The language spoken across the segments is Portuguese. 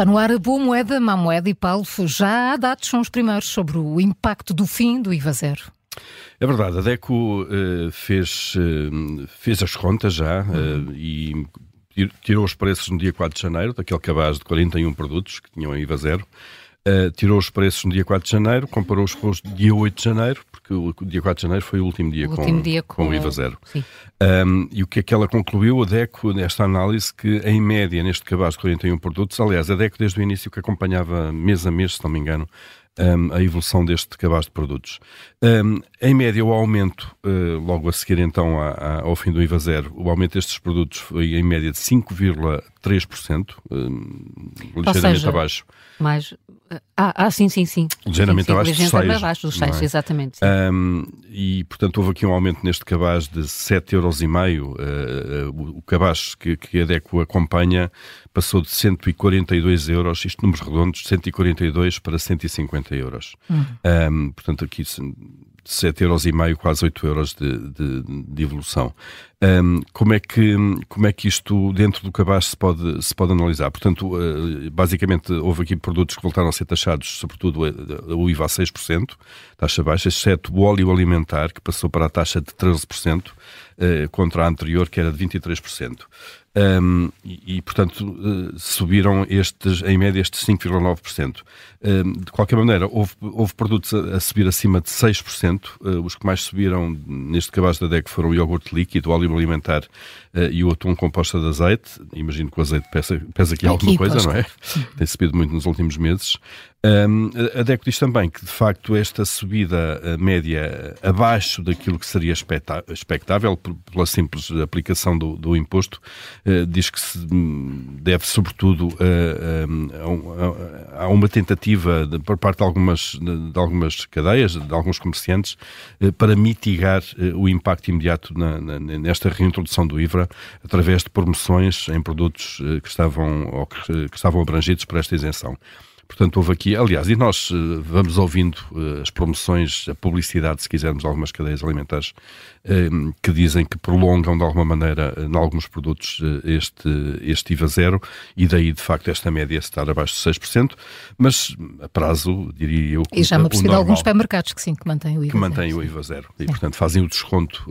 Está no ar a boa moeda, má moeda e Paulo. Já há dados, são os primeiros, sobre o impacto do fim do IVA zero. É verdade, a DECO uh, fez, uh, fez as contas já uh, e tirou os preços no dia 4 de janeiro, daquele cabaz de 41 produtos que tinham IVA zero. Uh, tirou os preços no dia 4 de janeiro, comparou-os com os dia 8 de janeiro, porque o, dia 4 de janeiro foi o último dia, o com, último dia com, com o IVA zero. Um, e o que é que ela concluiu, a DECO, nesta análise, que em média, neste cabaz de 41 produtos, aliás, a DECO desde o início que acompanhava mês a mês, se não me engano, um, a evolução deste cabaz de produtos. Um, em média, o aumento, uh, logo a seguir então a, a, ao fim do IVA zero, o aumento destes produtos foi em média de 5,3%, um, ligeiramente seja, abaixo. Mais, ah, ah, sim, sim, sim. Ligeiramente sim, sim, abaixo, dos 6, abaixo dos 6. É? exatamente. Um, e, portanto, houve aqui um aumento neste cabaz de 7,5€. Uh, uh, o cabaz que, que a DECO acompanha passou de 142 euros, isto números redondos, de 142 para 150 euros. Uhum. Um, portanto, aqui 7,5 euros, e meio, quase 8 euros de, de, de evolução. Um, como, é que, como é que isto dentro do cabaz se pode, se pode analisar? Portanto, uh, basicamente houve aqui produtos que voltaram a ser taxados, sobretudo uh, o IVA a 6%, taxa baixa, exceto o óleo alimentar, que passou para a taxa de 13%, uh, contra a anterior, que era de 23%. Um, e, e, portanto, uh, subiram estes, em média, estes 5,9%. Um, de qualquer maneira, houve, houve produtos a, a, subir acima de 6%. Uh, eh, os que mais subiram neste cabaz da DEC foram o iogurte líquido, o óleo alimentar uh, e o atum composto de azeite. Imagino que o azeite pesa, pesa aqui, aqui alguma coisa, não é? Tem subido muito nos últimos meses. Um, a DECO diz também que, de facto, esta subida média abaixo daquilo que seria expectável, pela simples aplicação do, do imposto, uh, diz que se deve, sobretudo, a, a, a uma tentativa de, por parte de algumas, de, algumas cadeias, de alguns comerciantes, para mitigar o impacto imediato na, na, nesta reintrodução do IVA através de promoções em produtos que, estavam, que, que estavam abrangidos por esta isenção. Portanto, houve aqui, aliás, e nós uh, vamos ouvindo uh, as promoções, a publicidade, se quisermos, de algumas cadeias alimentares uh, que dizem que prolongam de alguma maneira, em alguns produtos, este, este IVA zero e daí, de facto, esta média estar abaixo de 6%, mas a prazo, diria eu. E já me apercebi de alguns supermercados que sim, que mantêm o IVA que mantêm o IVA zero e, portanto, fazem o desconto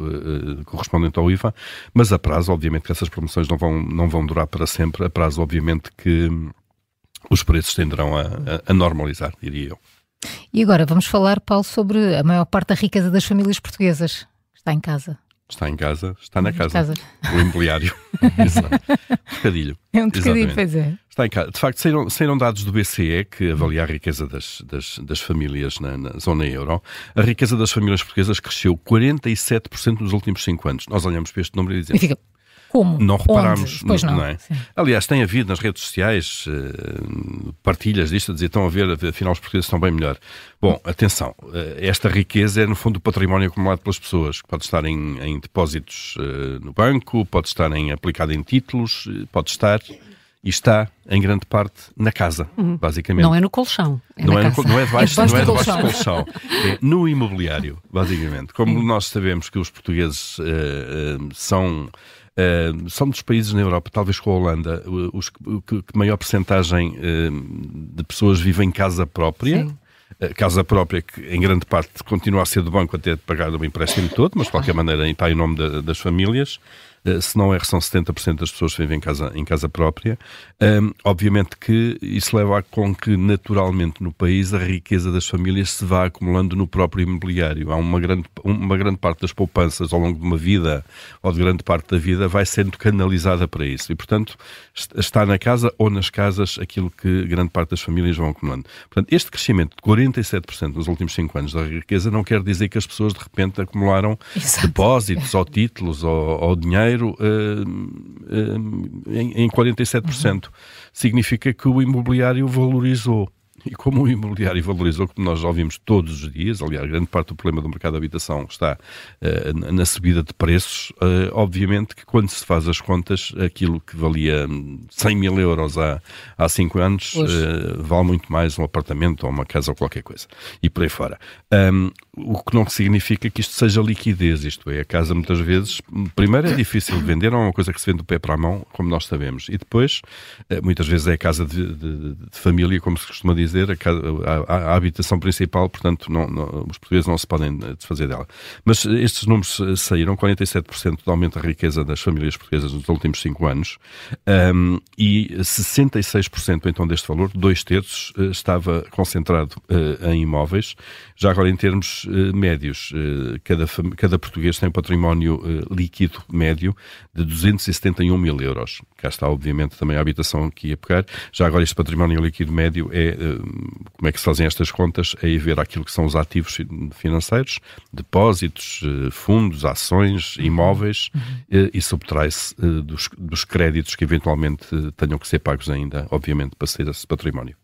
correspondente ao IVA, mas a prazo, obviamente, que essas promoções não vão, não vão durar para sempre, a prazo, obviamente, que os preços tenderão a, a, a normalizar, diria eu. E agora vamos falar, Paulo, sobre a maior parte da riqueza das famílias portuguesas. Está em casa. Está em casa, está na casa. casa. O imobiliário. bocadilho. É um bocadinho, pois é. Está em casa. De facto, saíram, saíram dados do BCE que avalia a riqueza das, das, das famílias na, na, zona euro. A riqueza das famílias portuguesas cresceu 47% nos últimos 5 anos. Nós olhamos para este número e dizemos. E fica, como? Não reparámos. Pois não. não é? Aliás, tem havido nas redes sociais uh, partilhas disto, a dizer estão a ver, afinal os portugueses estão bem melhor. Bom, atenção, uh, esta riqueza é no fundo o património acumulado pelas pessoas, que pode estar em, em depósitos uh, no banco, pode estar em, aplicado em títulos, pode estar e está, em grande parte, na casa, uhum. basicamente. Não é no colchão. É não, é no, não, é debaixo, é não é debaixo do colchão. É no imobiliário, basicamente. Como nós sabemos que os portugueses uh, uh, são Uh, são dos países na Europa, talvez com a Holanda, os que, maior percentagem uh, de pessoas vivem em casa própria. Uh, casa própria que em grande parte continua a ser do banco até pagar o empréstimo todo, mas de qualquer maneira está em nome das famílias. Eh, se não é, são 70% das pessoas que vivem em casa, em casa própria. Um, obviamente que isso leva a com que, naturalmente, no país, a riqueza das famílias se vá acumulando no próprio imobiliário. Há uma grande, uma grande parte das poupanças ao longo de uma vida, ou de grande parte da vida, vai sendo canalizada para isso. E, portanto, está na casa ou nas casas aquilo que grande parte das famílias vão acumulando. Portanto, este crescimento de 47% nos últimos 5 anos da riqueza não quer dizer que as pessoas, de repente, acumularam Exato. depósitos, ou títulos, ou, ou dinheiro uh, uh, em, em 47%. Uhum. Significa que o imobiliário valorizou. E como o imobiliário valorizou, como nós já ouvimos todos os dias, aliás, grande parte do problema do mercado de habitação está uh, na subida de preços, uh, obviamente que quando se faz as contas, aquilo que valia 100 mil euros há, há 5 anos uh, vale muito mais um apartamento ou uma casa ou qualquer coisa. E por aí fora. Um, o que não significa que isto seja liquidez, isto é, a casa muitas vezes, primeiro é difícil de vender, não é uma coisa que se vende do pé para a mão, como nós sabemos, e depois, eh, muitas vezes é a casa de, de, de família, como se costuma dizer, a, casa, a, a, habitação principal, portanto, não, não, os portugueses não se podem eh, desfazer dela. Mas estes números eh, saíram, 47% de aumento da riqueza das famílias portuguesas nos últimos 5 anos, um, e 66% então deste valor, dois terços, estava concentrado uh, em imóveis. Já agora, em termos médios, uh, cada, cada português tem um património líquido médio de 271 mil euros. Cá está, obviamente, também a habitação aqui a pegar. Já agora, este património líquido médio é, como é que se fazem estas contas? É ver aquilo que são os ativos financeiros, depósitos, fundos, ações, imóveis, uhum. e subtrai-se dos, dos créditos que eventualmente tenham que ser pagos ainda, obviamente, para ser esse património.